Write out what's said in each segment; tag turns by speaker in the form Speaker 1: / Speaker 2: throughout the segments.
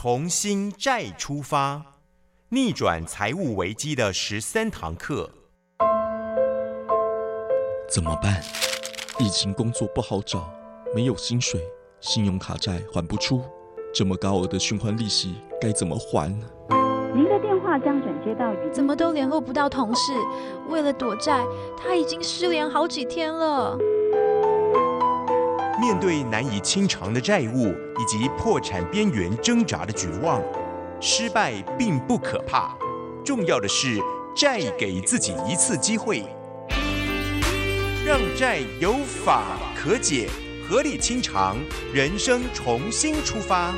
Speaker 1: 重新债出发，逆转财务危机的十三堂课。
Speaker 2: 怎么办？疫情工作不好找，没有薪水，信用卡债还不出，这么高额的循环利息该怎么还？
Speaker 3: 您的电话将转接到语
Speaker 4: 怎么都联络不到同事？为了躲债，他已经失联好几天了。
Speaker 1: 面对难以清偿的债务以及破产边缘挣扎的绝望，失败并不可怕，重要的是债给自己一次机会，让债有法可解，合理清偿，人生重新出发，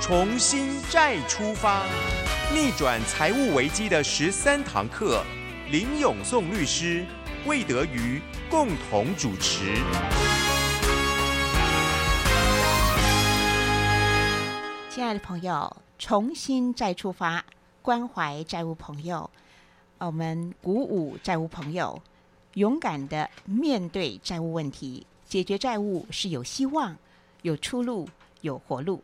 Speaker 1: 重新债出发，逆转财务危机的十三堂课，林永颂律师、魏德瑜共同主持。
Speaker 5: 亲爱的朋友，重新再出发，关怀债务朋友，我们鼓舞债务朋友，勇敢的面对债务问题，解决债务是有希望、有出路、有活路。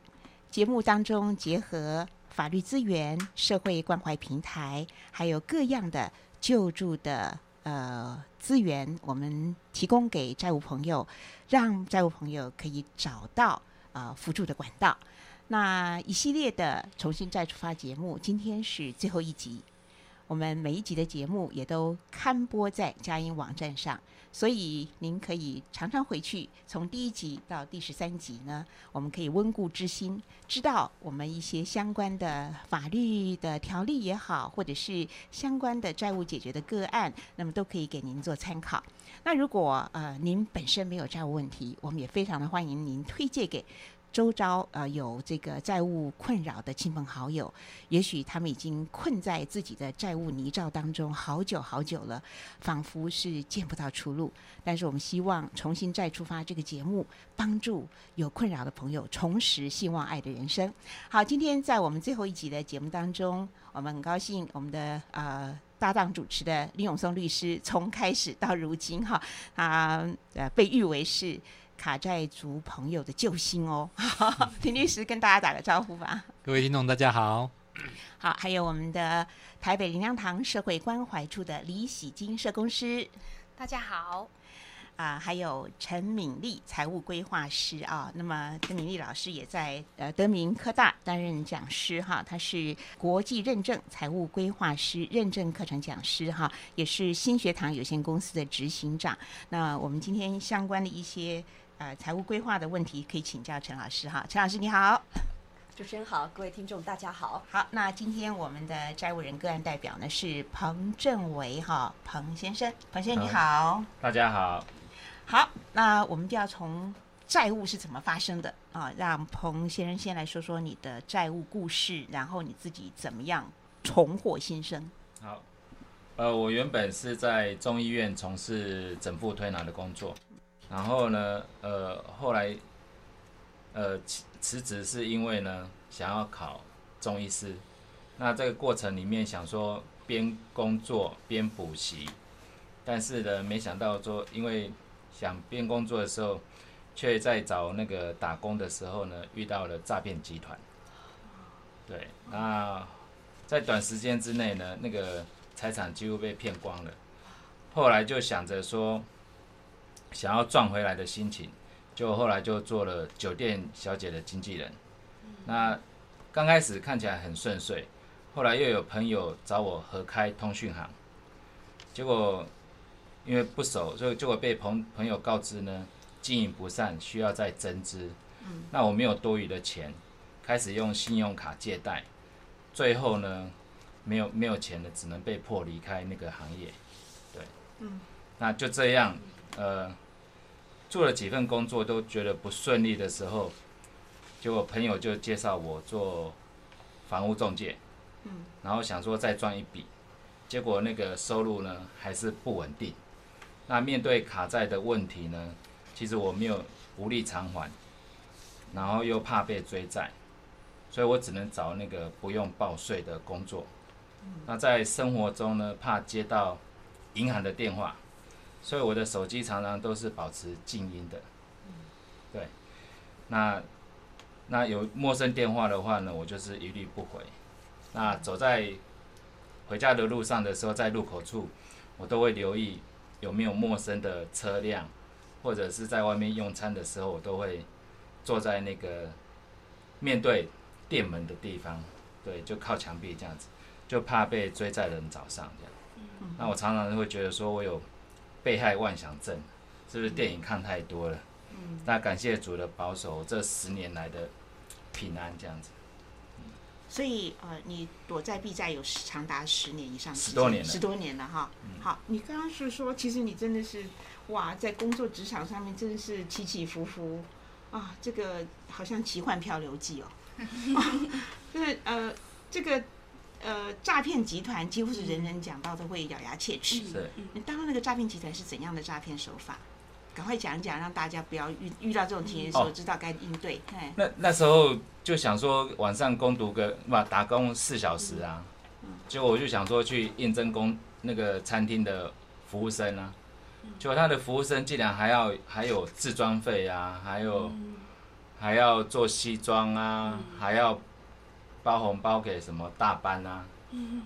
Speaker 5: 节目当中结合法律资源、社会关怀平台，还有各样的救助的呃资源，我们提供给债务朋友，让债务朋友可以找到呃辅助的管道。那一系列的重新再出发节目，今天是最后一集。我们每一集的节目也都刊播在佳音网站上，所以您可以常常回去，从第一集到第十三集呢，我们可以温故知新，知道我们一些相关的法律的条例也好，或者是相关的债务解决的个案，那么都可以给您做参考。那如果呃您本身没有债务问题，我们也非常的欢迎您推荐给。周遭呃有这个债务困扰的亲朋好友，也许他们已经困在自己的债务泥沼当中好久好久了，仿佛是见不到出路。但是我们希望重新再出发这个节目，帮助有困扰的朋友重拾希望爱的人生。好，今天在我们最后一集的节目当中，我们很高兴我们的呃搭档主持的林永松律师，从开始到如今哈，他呃被誉为是。卡债族朋友的救星哦，林律师跟大家打个招呼吧。
Speaker 6: 各位听众，大家好。
Speaker 5: 好，还有我们的台北林良堂社会关怀处的李喜金社工师，
Speaker 7: 大家好。
Speaker 5: 啊，还有陈敏丽财务规划师啊。那么陈敏丽老师也在呃德明科大担任讲师哈，他是国际认证财务规划师认证课程讲师哈，也是新学堂有限公司的执行长。那我们今天相关的一些。呃，财务规划的问题可以请教陈老师哈。陈老师你好，
Speaker 7: 主持人好，各位听众大家好。
Speaker 5: 好，那今天我们的债务人个案代表呢是彭正维哈，彭先生，彭先生你好，
Speaker 8: 大家好。
Speaker 5: 好，那我们就要从债务是怎么发生的啊，让彭先生先来说说你的债务故事，然后你自己怎么样重获新生。
Speaker 8: 好，呃，我原本是在中医院从事整复推拿的工作。然后呢，呃，后来，呃，辞辞职是因为呢，想要考中医师。那这个过程里面想说边工作边补习，但是呢，没想到说，因为想边工作的时候，却在找那个打工的时候呢，遇到了诈骗集团。对，那在短时间之内呢，那个财产几乎被骗光了。后来就想着说。想要赚回来的心情，就后来就做了酒店小姐的经纪人。那刚开始看起来很顺遂，后来又有朋友找我合开通讯行，结果因为不熟，所以结果被朋朋友告知呢，经营不善，需要再增资。那我没有多余的钱，开始用信用卡借贷，最后呢，没有没有钱了，只能被迫离开那个行业。对，嗯，那就这样。呃，做了几份工作都觉得不顺利的时候，结果朋友就介绍我做房屋中介，嗯，然后想说再赚一笔，结果那个收入呢还是不稳定。那面对卡债的问题呢，其实我没有无力偿还，然后又怕被追债，所以我只能找那个不用报税的工作。那在生活中呢，怕接到银行的电话。所以我的手机常常都是保持静音的，对。那那有陌生电话的话呢，我就是一律不回。那走在回家的路上的时候，在路口处，我都会留意有没有陌生的车辆，或者是在外面用餐的时候，我都会坐在那个面对店门的地方，对，就靠墙壁这样子，就怕被追在人早上这样。那我常常会觉得说我有被害妄想症，是不是电影看太多了？嗯那感谢主的保守，这十年来的平安这样子。
Speaker 5: 所以呃，你躲在避债有长达十年以上，
Speaker 8: 十多年了
Speaker 5: 十多年了哈。好，你刚刚是说，其实你真的是哇，在工作职场上面真的是起起伏伏啊，这个好像奇幻漂流记哦。就是呃，这个呃诈骗集团几乎是人人讲到都会咬牙切齿。
Speaker 8: 是，
Speaker 5: 你当那个诈骗集团是怎样的诈骗手法？赶快讲一讲，让大家不要遇遇到这种情形的时候，
Speaker 8: 哦。
Speaker 5: 知道该应对。哎，
Speaker 8: 那那时候就想说晚上攻读个嘛打工四小时啊，结果我就想说去应征工那个餐厅的服务生啊，结果他的服务生竟然还要还有自装费啊，还有还要做西装啊，还要包红包给什么大班啊，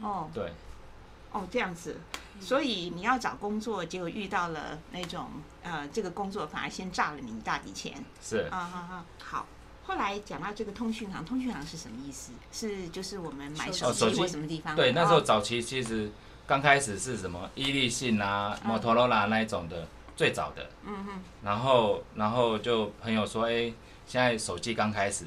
Speaker 5: 哦。
Speaker 8: 对，
Speaker 5: 哦，这样子。所以你要找工作，结果遇到了那种呃，这个工作反而先炸了你一大笔钱。
Speaker 8: 是。
Speaker 5: 啊啊啊！好，后来讲到这个通讯行，通讯行是什么意思？是就是我们买手机什么地方？
Speaker 8: 对，那时候
Speaker 5: 哦
Speaker 8: 早期其实刚开始是什么？伊利信啊、摩托罗拉那一种的，最早的。
Speaker 5: 嗯嗯，
Speaker 8: 然后，然后就朋友说，哎，现在手机刚开始，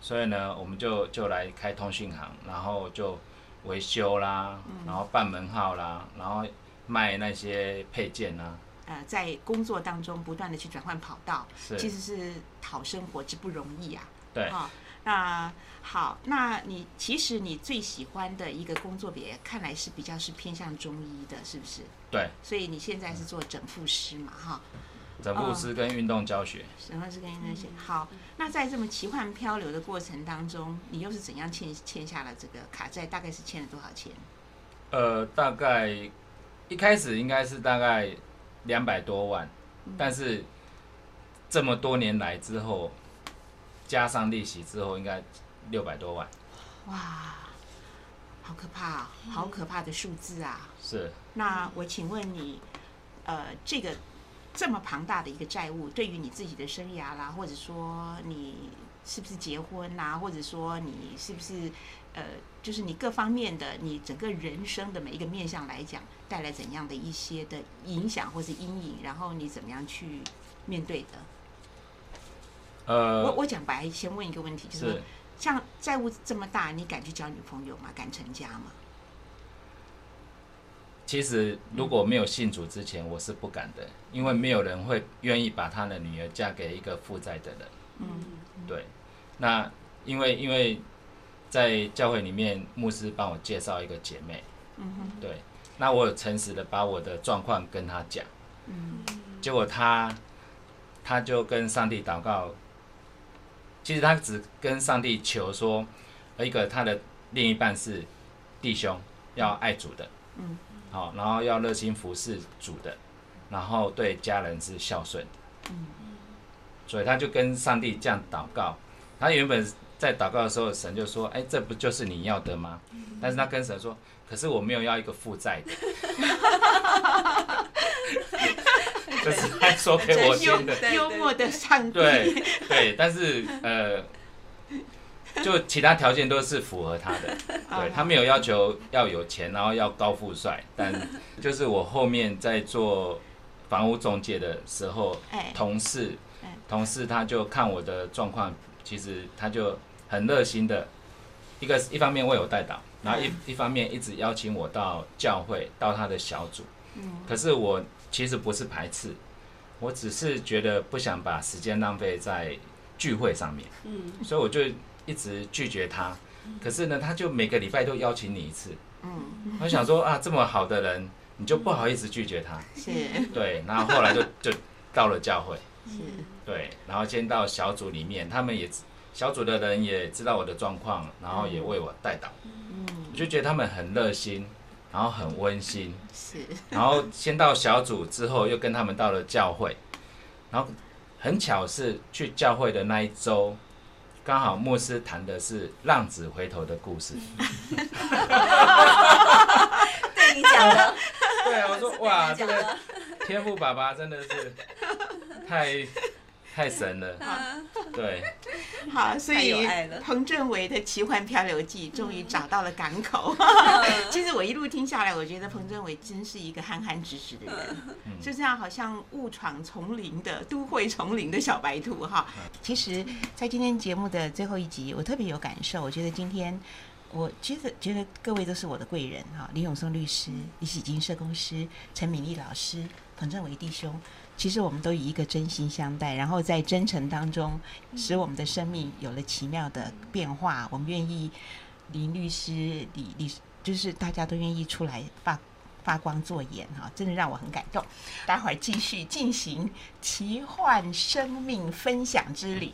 Speaker 8: 所以呢，我们就就来开通讯行，然后就维修啦，然后办门号啦，然后卖那些配件啊，
Speaker 5: 呃，在工作当中不断的去转换跑道，
Speaker 8: 是。
Speaker 5: 其实是讨生活之不容易啊。
Speaker 8: 对，
Speaker 5: 啊、那好，那你其实你最喜欢的一个工作别，看来是比较是偏向中医的，是不是？
Speaker 8: 对，
Speaker 5: 所以你现在是做整复师嘛，哈，
Speaker 8: 整复师跟运动教学。
Speaker 5: 什么是跟那些好？那在这么奇幻漂流的过程当中，你又是怎样欠欠下了这个卡债？大概是欠了多少钱？
Speaker 8: 呃，大概一开始应该是大概两百多万，但是这么多年来之后，加上利息之后，应该六百多万。
Speaker 5: 哇，好可怕、啊，好可怕的数字啊！
Speaker 8: 是，
Speaker 5: 那我请问你，呃，这个这么庞大的一个债务，对于你自己的生涯啦，或者说你是不是结婚啦，或者说你是不是呃，就是你各方面的你整个人生的每一个面向来讲，带来怎样的一些的影响或是阴影，然后你怎么样去面对的？
Speaker 8: 呃，
Speaker 5: 我我讲白，先问一个问题，就是，像债务这么大，你敢去交女朋友吗？敢成家吗？
Speaker 8: 其实如果没有信主之前，我是不敢的，因为没有人会愿意把他的女儿嫁给一个负债的人。
Speaker 5: 嗯。
Speaker 8: 对，那因为因为在教会里面，牧师帮我介绍一个姐妹，
Speaker 5: 嗯哼。
Speaker 8: 对，那我有诚实的把我的状况跟她讲，
Speaker 5: 嗯。
Speaker 8: 结果她她就跟上帝祷告，其实她只跟上帝求说，一个她的另一半是弟兄，要爱主的，
Speaker 5: 嗯，
Speaker 8: 好，然后要热心服侍主的，然后对家人是孝顺的，
Speaker 5: 嗯
Speaker 8: 所以他就跟上帝这样祷告。他原本在祷告的时候，神就说：“哎，这不就是你要的吗？”但是他跟神说：“可是我没有要一个负债的。”这是他说给我
Speaker 5: 幽
Speaker 8: 听的。
Speaker 5: 幽默的上帝，
Speaker 8: 对对，但是呃，就其他条件都是符合他的。对他没有要求要有钱，然后要高富帅，但就是我后面在做房屋中介的时候，
Speaker 5: 哎。
Speaker 8: 同事
Speaker 5: 哎。
Speaker 8: 同事他就看我的状况，其实他就很热心的，一个一方面为我带导，然后一一方面一直邀请我到教会，到他的小组。
Speaker 5: 嗯。
Speaker 8: 可是我其实不是排斥，我只是觉得不想把时间浪费在聚会上面，
Speaker 7: 嗯。
Speaker 8: 所以我就一直拒绝他。可是呢，他就每个礼拜都邀请你一次，
Speaker 5: 嗯。
Speaker 8: 我想说啊，这么好的人，你就不好意思拒绝他。
Speaker 5: 是。
Speaker 8: 对，然后后来就就到了教会，
Speaker 5: 是。
Speaker 8: 对，然后先到小组里面，他们也小组的人也知道我的状况，然后也为我带导，
Speaker 5: 嗯。
Speaker 8: 我就觉得他们很热心，然后很温馨，
Speaker 5: 是。
Speaker 8: 然后先到小组之后，又跟他们到了教会，然后很巧是去教会的那一周，刚好牧师谈的是浪子回头的故事。
Speaker 7: 对你讲的，
Speaker 8: 对啊，我说哇，这个，天赋爸爸真的是太太神了。对，
Speaker 5: 好，所以彭振伟的奇幻漂流记终于找到了港口。其实我一路听下来，我觉得彭振伟真是一个憨憨直直的人，
Speaker 8: 嗯
Speaker 5: 就这样好像误闯丛林的都会丛林的小白兔哈。其实，在今天节目的最后一集，我特别有感受，我觉得今天。我其实觉得各位都是我的贵人哈，李永松律师、李喜金社工师、陈敏丽老师、彭正伟弟兄，其实我们都以一个真心相待，然后在真诚当中，使我们的生命有了奇妙的变化。我们愿意，林律师、李李，就是大家都愿意出来发发光做眼哈，真的让我很感动。待会儿继续进行奇幻生命分享之旅。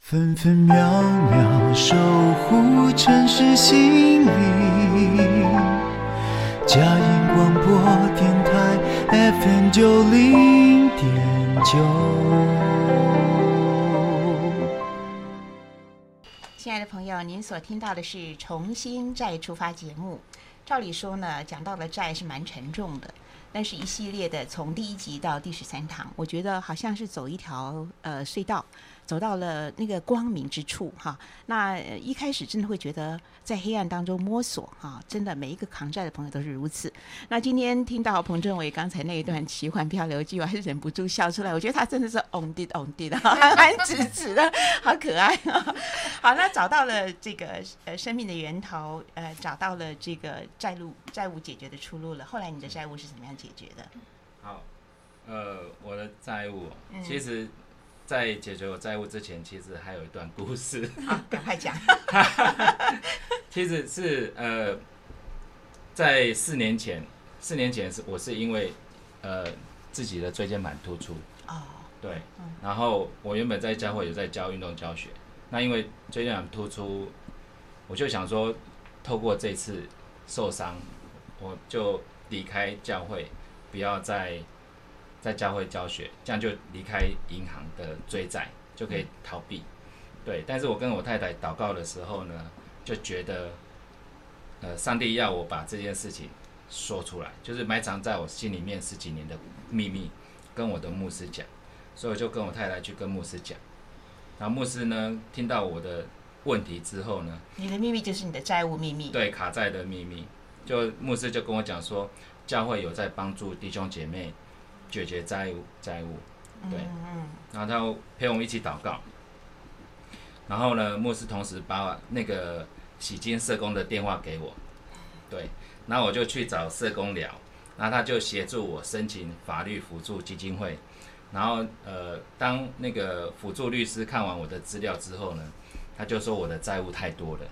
Speaker 6: 分分秒秒守护城市心灵。嘉音广播电台 FM 九零点九。
Speaker 5: 亲爱的朋友，您所听到的是《重新再出发》节目。照理说呢，讲到了债是蛮沉重的，但是一系列的从第一集到第十三堂，我觉得好像是走一条呃隧道，走到了那个光明之处哈。那呃一开始真的会觉得在黑暗当中摸索哈，真的每一个扛债的朋友都是如此。那今天听到彭政伟刚才那一段奇幻漂流记，我还是忍不住笑出来。我觉得他真的是 on did on did 的，憨憨直直的，好可爱啊！好，那找到了这个呃生命的源头，呃，找到了这个债务债务解决的出路了。后来你的债务是怎么样解决的？
Speaker 8: 好，呃，我的债务，
Speaker 5: 嗯
Speaker 8: 其实，在解决我债务之前，其实还有一段故事。
Speaker 5: 好，赶快讲。
Speaker 8: 其实是呃，在四年前，四年前是我是因为呃自己的椎间盘突出，
Speaker 5: 哦，
Speaker 8: 对
Speaker 5: 嗯，
Speaker 8: 然后我原本在教会有在教运动教学，那因为椎间盘突出，我就想说，透过这次受伤，我就离开教会，不要再在教会教学，这样就离开银行的追债，就可以逃避。对，但是我跟我太太祷告的时候呢，就觉得，呃，上帝要我把这件事情说出来，就是埋藏在我心里面十几年的秘密，跟我的牧师讲，所以我就跟我太太去跟牧师讲，然后牧师呢听到我的问题之后呢，
Speaker 5: 你的秘密就是你的债务秘密。
Speaker 8: 对卡债的秘密，就牧师就跟我讲说，教会有在帮助弟兄姐妹解决债务债务，对然后他陪我们一起祷告。然后呢，牧师同时把那个洗金社工的电话给我，对，然后我就去找社工聊，然后他就协助我申请法律辅助基金会。然后呃，当那个辅助律师看完我的资料之后呢，他就说我的债务太多了，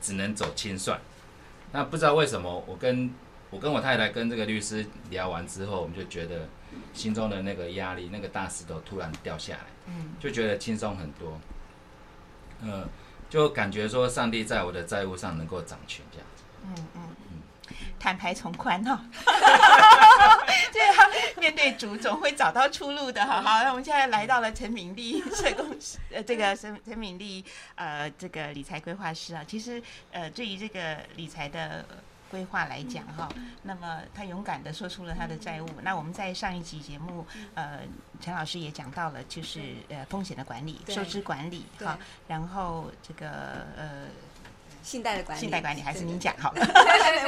Speaker 8: 只能走清算。那不知道为什么，我跟我跟我太太跟这个律师聊完之后，我们就觉得心中的那个压力，那个大石头突然掉下来，
Speaker 5: 嗯
Speaker 8: 就觉得轻松很多。嗯，就感觉说上帝在我的债务上能够掌权这样子。
Speaker 5: 嗯嗯嗯，坦白从宽哈。对啊，面对主总会找到出路的。好好，那我们现在来到了陈敏丽社工师，呃，这个陈陈敏丽呃，这个理财规划师啊，其实呃，对于这个理财的。规划来讲哈，那么他勇敢的说出了他的债务。那我们在上一集节目，呃，陈老师也讲到了，就是呃风险的管理、收支管理
Speaker 7: 对。
Speaker 5: 哈，然后这个呃
Speaker 7: 信贷的管理，
Speaker 5: 信贷管理还是您讲好了，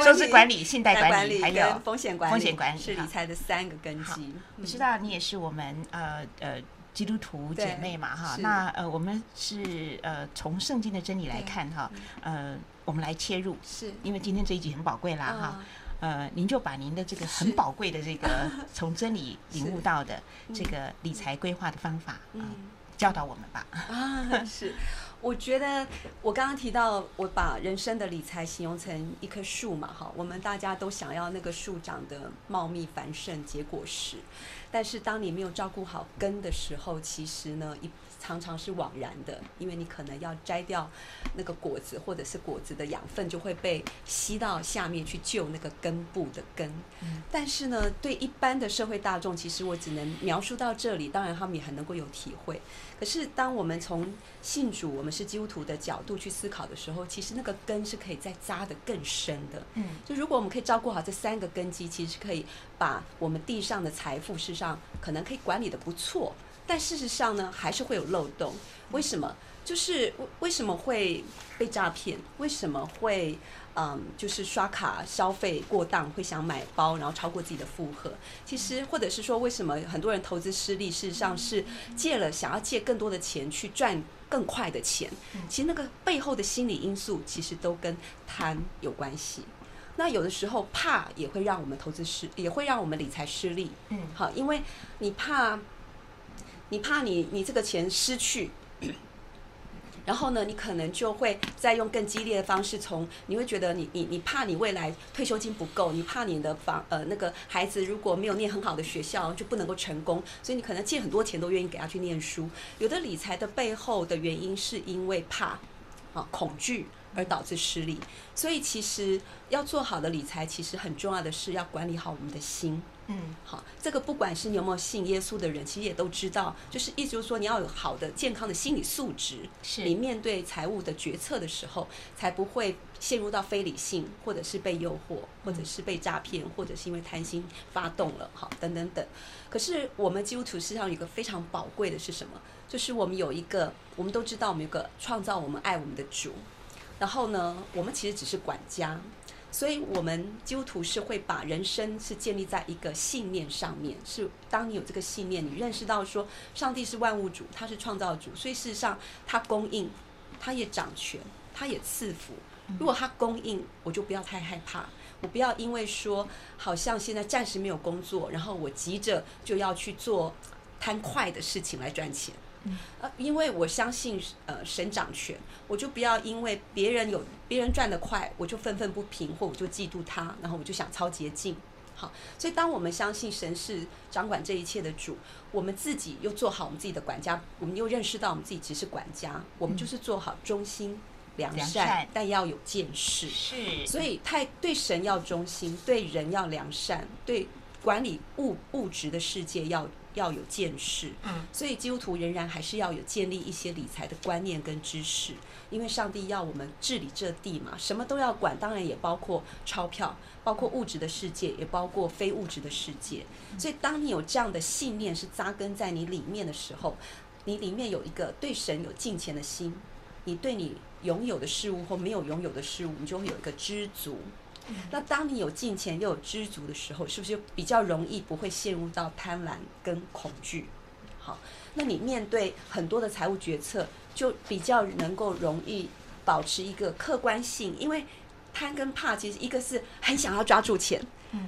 Speaker 5: 收支管理、信贷管
Speaker 7: 管
Speaker 5: 理还有
Speaker 7: 风险管理，
Speaker 5: 风险管理
Speaker 7: 是理财的三个根基。
Speaker 5: 我知道你也是我们呃呃基督徒姐妹嘛哈，那呃我们是呃从圣经的真理来看哈，呃我们来切入，
Speaker 7: 是。
Speaker 5: 因为今天这一集很宝贵啦哈，
Speaker 7: 啊，
Speaker 5: 呃您就把您的这个很宝贵的这个从真理领悟到的 这
Speaker 7: 嗯
Speaker 5: 个理财规划的方法啊
Speaker 7: 嗯。
Speaker 5: 教导我们吧。
Speaker 7: 啊，是。我觉得我刚刚提到，我把人生的理财形容成一棵树嘛，哈，我们大家都想要那个树长得茂密繁盛，结果实。但是当你没有照顾好根的时候，其实呢，一常常是枉然的，因为你可能要摘掉那个果子，或者是果子的养分就会被吸到下面去救那个根部的根。但是呢，对一般的社会大众，其实我只能描述到这里，当然他们也很能够有体会。可是当我们从信主，我们是基督徒的角度去思考的时候，其实那个根是可以再扎得更深的。
Speaker 5: 嗯，
Speaker 7: 就如果我们可以照顾好这三个根基，其实可以把我们地上的财富，事实上可能可以管理的不错。但事实上呢，还是会有漏洞。为什么？就是为为什么会被诈骗？为什么会嗯，就是刷卡消费过当，会想买包，然后超过自己的负荷？其实，或者是说，为什么很多人投资失利？事实上是借了，想要借更多的钱去赚更快的钱。其实那个背后的心理因素，其实都跟贪有关系。那有的时候怕也会让我们投资失，也会让我们理财失利。
Speaker 5: 嗯，
Speaker 7: 好，因为你怕。你怕你你这个钱失去，然后呢，你可能就会再用更激烈的方式，从你会觉得你你你怕你未来退休金不够，你怕你的房呃那个孩子如果没有念很好的学校就不能够成功，所以你可能借很多钱都愿意给他去念书。有的理财的背后的原因是因为怕啊恐惧而导致失利，所以其实要做好的理财，其实很重要的是要管理好我们的心。
Speaker 5: 嗯，
Speaker 7: 好，这个不管是你有没有信耶稣的人，其实也都知道，就是意思就是说，你要有好的、健康的心理素质，
Speaker 5: 是
Speaker 7: 你面对财务的决策的时候，才不会陷入到非理性，或者是被诱惑，或者是被诈骗，或者是因为贪心发动了，好，等等等。可是我们基督徒身上有一个非常宝贵的是什么？就是我们有一个，我们都知道，我们有个创造我们、爱我们的主，然后呢，我们其实只是管家。所以，我们基督徒是会把人生是建立在一个信念上面。是当你有这个信念，你认识到说，上帝是万物主，他是创造主，所以事实上他供应，他也掌权，他也赐福。如果他供应，我就不要太害怕，我不要因为说好像现在暂时没有工作，然后我急着就要去做贪快的事情来赚钱。呃，因为我相信呃神掌权，我就不要因为别人有别人赚得快，我就愤愤不平，或我就嫉妒他，然后我就想超捷径。好，所以当我们相信神是掌管这一切的主，我们自己又做好我们自己的管家，我们又认识到我们自己只是管家，我们就是做好忠心良善但要有见识。
Speaker 5: 是，
Speaker 7: 所以太对神要忠心，对人要良善，对管理物物质的世界要要有见识。
Speaker 5: 嗯，
Speaker 7: 所以基督徒仍然还是要有建立一些理财的观念跟知识，因为上帝要我们治理这地嘛，什么都要管，当然也包括钞票，包括物质的世界，也包括非物质的世界。所以当你有这样的信念是扎根在你里面的时候，你里面有一个对神有敬虔的心，你对你拥有的事物或没有拥有的事物，你就会有一个知足。那当你有金钱又有知足的时候，是不是就比较容易不会陷入到贪婪跟恐惧？好，那你面对很多的财务决策，就比较能够容易保持一个客观性，因为贪跟怕其实一个是很想要抓住钱，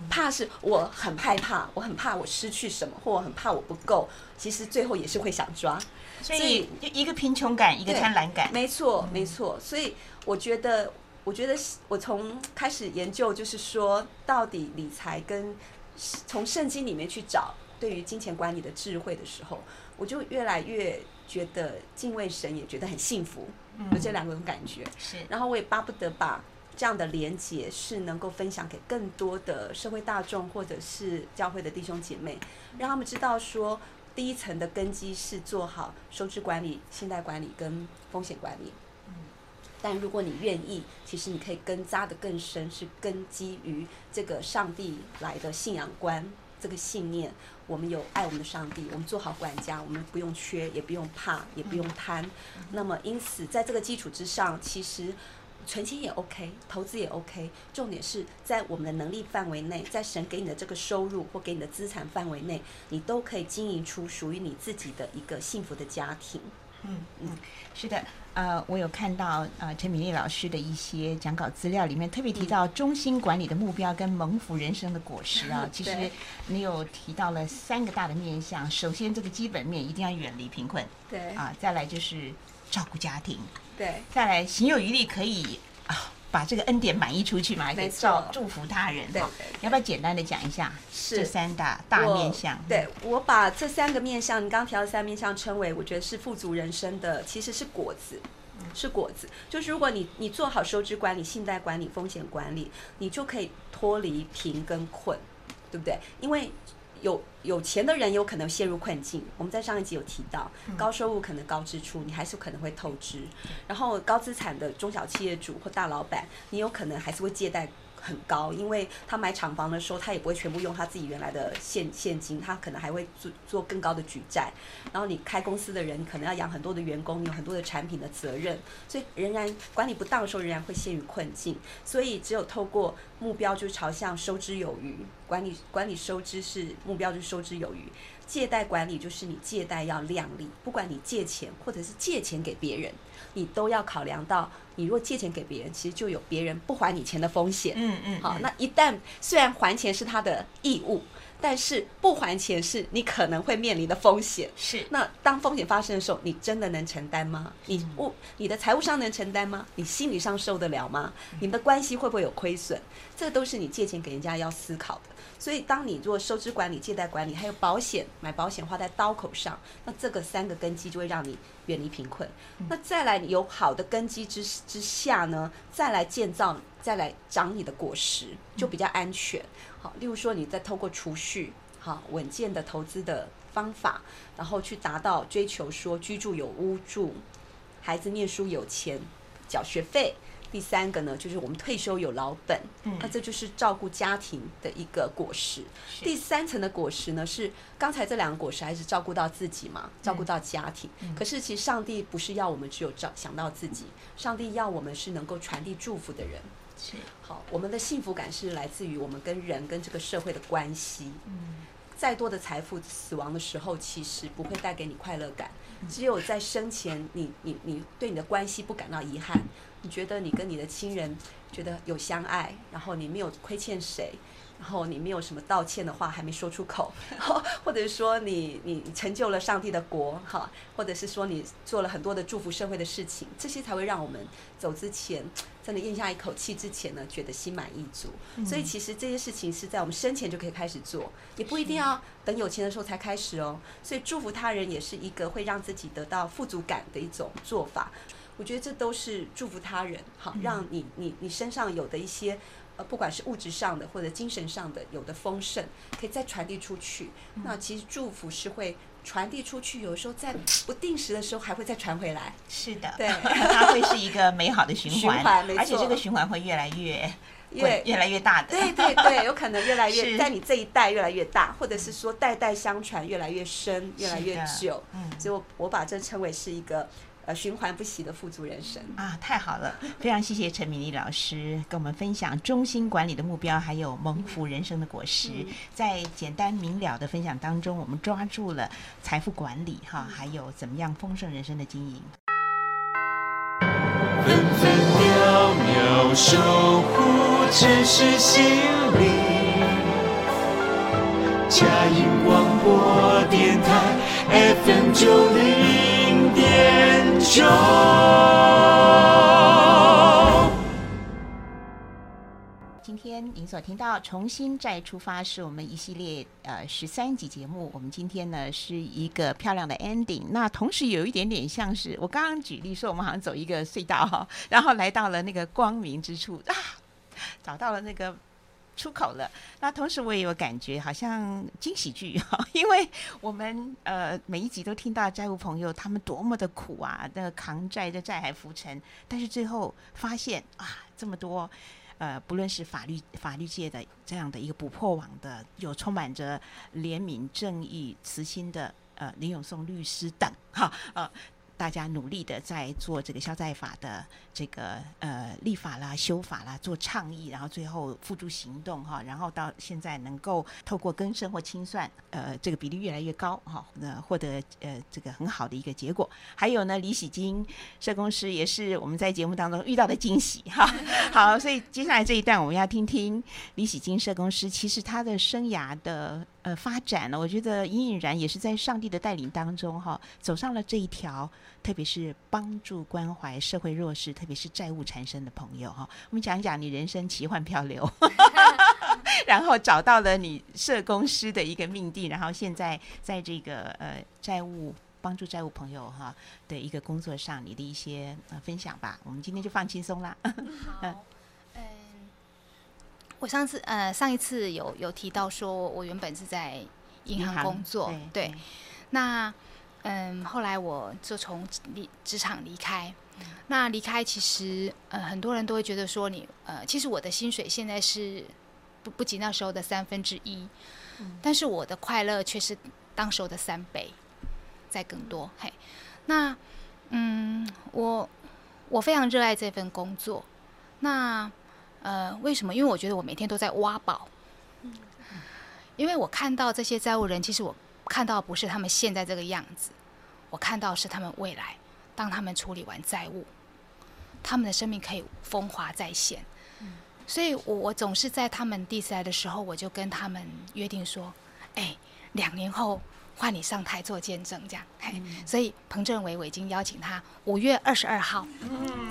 Speaker 7: 怕是我很害怕，我很怕我失去什么，或我很怕我不够，其实最后也是会想抓。
Speaker 5: 所以就一个贫穷感，一个贪婪感。
Speaker 7: 没错，没错。所以我觉得，我觉得我从开始研究，就是说，到底理财跟从圣经里面去找对于金钱管理的智慧的时候，我就越来越觉得敬畏神，也觉得很幸福，有这两种感觉。
Speaker 5: 是，
Speaker 7: 然后我也巴不得把这样的连结是能够分享给更多的社会大众或者是教会的弟兄姐妹，让他们知道说，第一层的根基是做好收支管理、信贷管理跟风险管理。但如果你愿意，其实你可以根扎得更深，是根基于这个上帝来的信仰观，这个信念。我们有爱我们的上帝，我们做好管家，我们不用缺，也不用怕，也不用贪。那么，因此在这个基础之上，其实存钱也 OK，投资也 OK。重点是在我们的能力范围内，在神给你的这个收入或给你的资产范围内，你都可以经营出属于你自己的一个幸福的家庭。
Speaker 5: 嗯嗯，是的，呃，我有看到呃陈敏丽老师的一些讲稿资料里面特别提到中心管理的目标跟蒙福人生的果实啊，其实你有提到了三个大的面向，首先这个基本面一定要远离贫困
Speaker 7: 对。
Speaker 5: 啊，再来就是照顾家庭，
Speaker 7: 对。
Speaker 5: 再来行有余力可以啊把这个恩典满溢出去嘛，
Speaker 7: 没错
Speaker 5: 照祝福他人。
Speaker 7: 对
Speaker 5: 要不要简单的讲一下
Speaker 7: 是
Speaker 5: 这三大大面向？
Speaker 7: 对我把这三个面向，你刚刚提到三面向称为，我觉得是富足人生的，其实是果子。是果子，就是如果你你做好收支管理、信贷管理、风险管理，你就可以脱离贫跟困，对不对？因为有有钱的人有可能陷入困境，我们在上一集有提到，高收入可能高支出，你还是可能会透支；然后高资产的中小企业主或大老板，你有可能还是会借贷很高，因为他买厂房的时候，他也不会全部用他自己原来的现现金，他可能还会做做更高的举债。然后你开公司的人，可能要养很多的员工，有很多的产品的责任，所以仍然管理不当的时候，仍然会陷于困境。所以只有透过目标，就是朝向收支有余，管理管理收支是目标，就是收支有余。借贷管理就是你借贷要量力，不管你借钱或者是借钱给别人，你都要考量到，你如果借钱给别人，其实就有别人不还你钱的风险。
Speaker 5: 嗯嗯，
Speaker 7: 好，
Speaker 5: 嗯
Speaker 7: 那一旦虽然还钱是他的义务，但是不还钱是你可能会面临的风险。
Speaker 5: 是
Speaker 7: 那当风险发生的时候，你真的能承担吗？你物你的财务上能承担吗？你心理上受得了吗？你们的关系会不会有亏损？这都是你借钱给人家要思考的。所以，当你做收支管理、借贷管理，还有保险，买保险花在刀口上，那这个三个根基就会让你远离贫困。那再来有好的根基之之下呢，再来建造，再来长你的果实，就比较安全。好，例如说你在透过储蓄，好稳健的投资的方法，然后去达到追求说居住有屋住，孩子念书有钱缴学费。第三个呢，就是我们退休有老本，
Speaker 5: 嗯
Speaker 7: 那这就是照顾家庭的一个果实。第三层的果实呢，是刚才这两个果实还是照顾到自己嘛，照顾到家庭。可是其实上帝不是要我们只有照想到自己，上帝要我们是能够传递祝福的人。
Speaker 5: 是
Speaker 7: 好，我们的幸福感是来自于我们跟人跟这个社会的关系。
Speaker 5: 嗯
Speaker 7: 再多的财富，死亡的时候其实不会带给你快乐感。只有在生前你，你你对你的关系不感到遗憾，你觉得你跟你的亲人觉得有相爱，然后你没有亏欠谁，然后你没有什么道歉的话还没说出口，或者说你你你成就了上帝的国，哈，或者是说你做了很多的祝福社会的事情，这些才会让我们走之前在你咽下一口气之前呢，觉得心满意足。所以其实这些事情是在我们生前就可以开始做，也不一定要等有钱的时候才开始哦。所以祝福他人也是一个会让自己得到富足感的一种做法。我觉得这都是祝福他人，好，让你你你身上有的一些。呃，不管是物质上的或者精神上的，有的丰盛可以再传递出去。那其实祝福是会传递出去，有时候在不定时的时候还会再传回来。
Speaker 5: 是的，
Speaker 7: 对
Speaker 5: 它会是一个美好的循
Speaker 7: 循
Speaker 5: 环，
Speaker 7: 没错
Speaker 5: 而且这个循环会越来越
Speaker 7: 越
Speaker 5: 越来越大的。
Speaker 7: 对对对，有可能越来越 在你这一代越来越大，或者是说代代相传越来越深、越来越久。
Speaker 5: 嗯
Speaker 7: 所以我我把这称为是一个呃循环不息的富足人生。
Speaker 5: 啊，太好了！非常谢谢陈敏丽老师跟我们分享中心管理的目标，还有蒙福人生的果实。
Speaker 7: 嗯
Speaker 5: 在简单明了的分享当中，我们抓住了财富管理哈，还有怎么样丰盛人生的经营。
Speaker 6: 分分秒秒守护城市心灵。佳音广播电台 FM 九零
Speaker 5: 今天您所听到《重新再出发》是我们一系列呃十三集节目。我们今天呢是一个漂亮的 ending，那同时有一点点像是我刚刚举例说，我们好像走一个隧道哈，然后来到了那个光明之处啊，找到了那个。出口了，那同时我也有感觉，好像惊喜剧哈，因为我们呃每一集都听到债务朋友他们多么的苦啊，那个扛债的债还浮沉，但是最后发现啊这么多呃，不论是法律法律界的这样的一个捕破网的，有充满着怜悯、正义、慈心的呃林永松律师等哈呃。大家努力的在做这个消债法的这个呃立法啦、修法啦，做倡议，然后最后付诸行动哈，然后到现在能够透过更生或清算，呃，这个比例越来越高哈，那，获得呃这个很好的一个结果。还有呢，李喜金社工师也是我们在节目当中遇到的惊喜哈。好，所以接下来这一段我们要听听李喜金社工师，其实他的生涯的呃发展了，我觉得隐隐然也是在上帝的带领当中哈，走上了这一条，特别是帮助关怀社会弱势，特别是债务缠身的朋友哈。我们讲一讲你人生奇幻漂流，然后找到了你社工师的一个命定，然后现在在这个呃债务。帮助债务朋友哈的一个工作上，你的一些呃分享吧。我们今天就放轻松啦。
Speaker 9: 好，嗯，我上次呃上一次有有提到说，我原本是在银行工作，对。那嗯，后来我就从离职场离开。那离开其实呃很多人都会觉得说你呃，其实我的薪水现在是不不及那时候的三分之一，但是我的快乐却是当时候的三倍。再更多嘿，那嗯，我我非常热爱这份工作。那呃，为什么？因为我觉得我每天都在挖宝。因为我看到这些债务人，其实我看到不是他们现在这个样子，我看到是他们未来，当他们处理完债务，他们的生命可以风华再现。所以我我总是在他们第四来的时候，我就跟他们约定说：，哎，两年后。换你上台做见证，这样，所以彭政伟我已经邀请他五月二十二号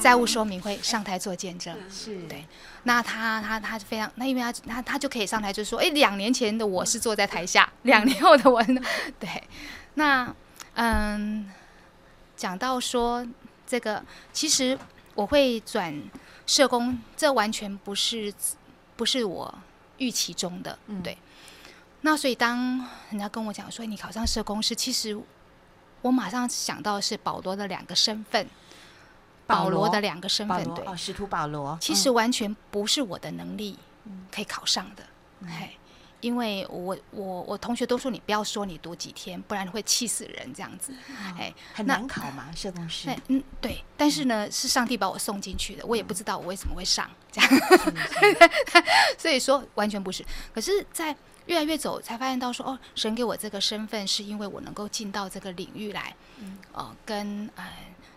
Speaker 9: 债务说明会上台做见证，
Speaker 5: 是
Speaker 9: 对。那他他他非常，那因为他他他就可以上台，就说，哎，两年前的我是坐在台下，两年后的我，对。那嗯，讲到说这个，其实我会转社工，这完全不是不是我预期中的，对。那所以，当人家跟我讲说你考上社工师，其实我马上想到是保罗的两个身份，保罗？的两个身份，对，
Speaker 5: 哦，使徒保罗，
Speaker 9: 其实完全不是我的能力可以考上的，嘿，因为我我我同学都说你不要说你读几天，不然会气死人这样子，
Speaker 5: 哎，很难考嘛，社工师，
Speaker 9: 嗯，对，但是呢，是上帝把我送进去的，我也不知道我为什么会上 这样，所以说完全不是，可是，在越来越走，才发现到说哦，神给我这个身份，是因为我能够进到这个领域来，哦，跟呃，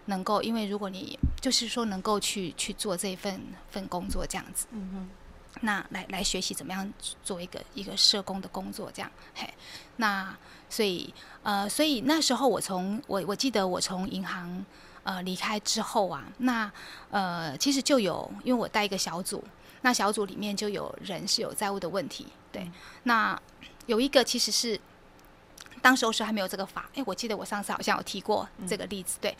Speaker 9: 能够，因为如果你就是说能够去去做这份份工作这样子，嗯哼，那来来学习怎么样做一个一个社工的工作这样，嘿，那所以呃，所以那时候我从我我记得我从银行呃离开之后啊，那呃其实就有，因为我带一个小组。那小组里面就有人是有债务的问题，对。那有一个其实是当时候是还没有这个法，哎，我记得我上次好像有提过这个例子，对。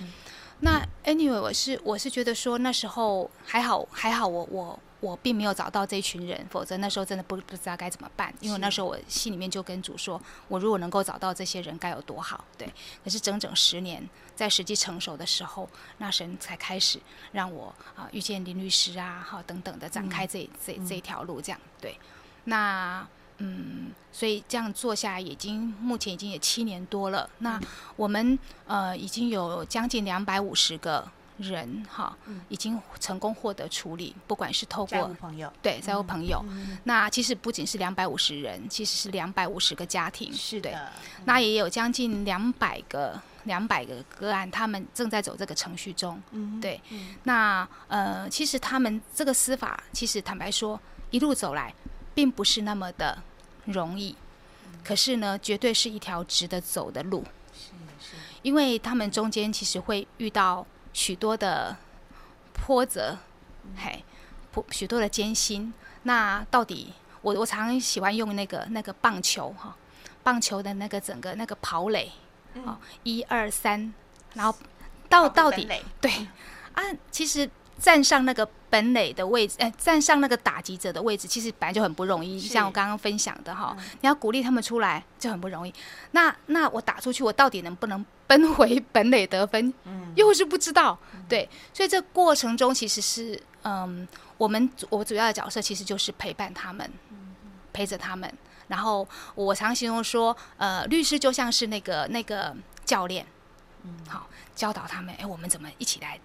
Speaker 9: 那 anyway，我是我是觉得说那时候还好还好，我我。我并没有找到这群人，否则那时候真的不不知道该怎么办。因为那时候我心里面就跟主说，我如果能够找到这些人，该有多好。对，可是整整十年，在时机成熟的时候，那神才开始让我啊遇见林律师啊，哈等等的展开这这这条路。这样对，那嗯，所以这样做下来，已经目前已经也七年多了。那我们呃已经有将近两百五十个。人哈，已经成功获得处理，不管是透过
Speaker 5: 朋友，
Speaker 9: 对债务朋友，那其实不仅是两百五十人，其实是两百五十个家庭，
Speaker 5: 是的，
Speaker 9: 那也有将近两百个两百个个案，他们正在走这个程序中，对，那呃，其实他们这个司法，其实坦白说，一路走来，并不是那么的容易，可是呢，绝对是一条值得走的路，是是，因为他们中间其实会遇到。许多的波折，嘿，许许多的艰辛。那到底，我我常喜欢用那个那个棒球哈，棒球的那个整个那个跑垒，哦，一二三，然后到到底对啊，其实。站上那个本垒的位置，哎，站上那个打击者的位置，其实本来就很不容易。像我刚刚分享的哈，你要鼓励他们出来就很不容易。那那我打出去，我到底能不能奔回本垒得分？嗯，又是不知道。对，所以这过程中其实是，嗯，我们我主要的角色其实就是陪伴他们，陪着他们。然后我常形容说，呃，律师就像是那个那个教练，嗯，好，教导他们，哎，我们怎么一起来。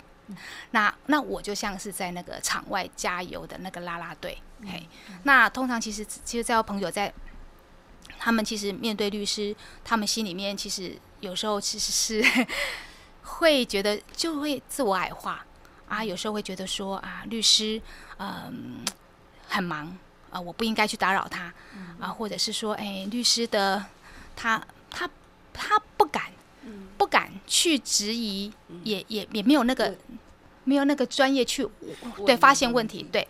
Speaker 9: 那那我就像是在那个场外加油的那个啦啦队，嘿。那通常其实其实在我朋友在，他们其实面对律师，他们心里面其实有时候其实是 会觉得就会自我矮化。啊，有时候会觉得说啊，律师嗯很忙啊，我不应该去打扰他，啊，或者是说，哎，律师的他他他不敢，不敢去质疑，也也也没有那个没有那个专业去对发现问题，对。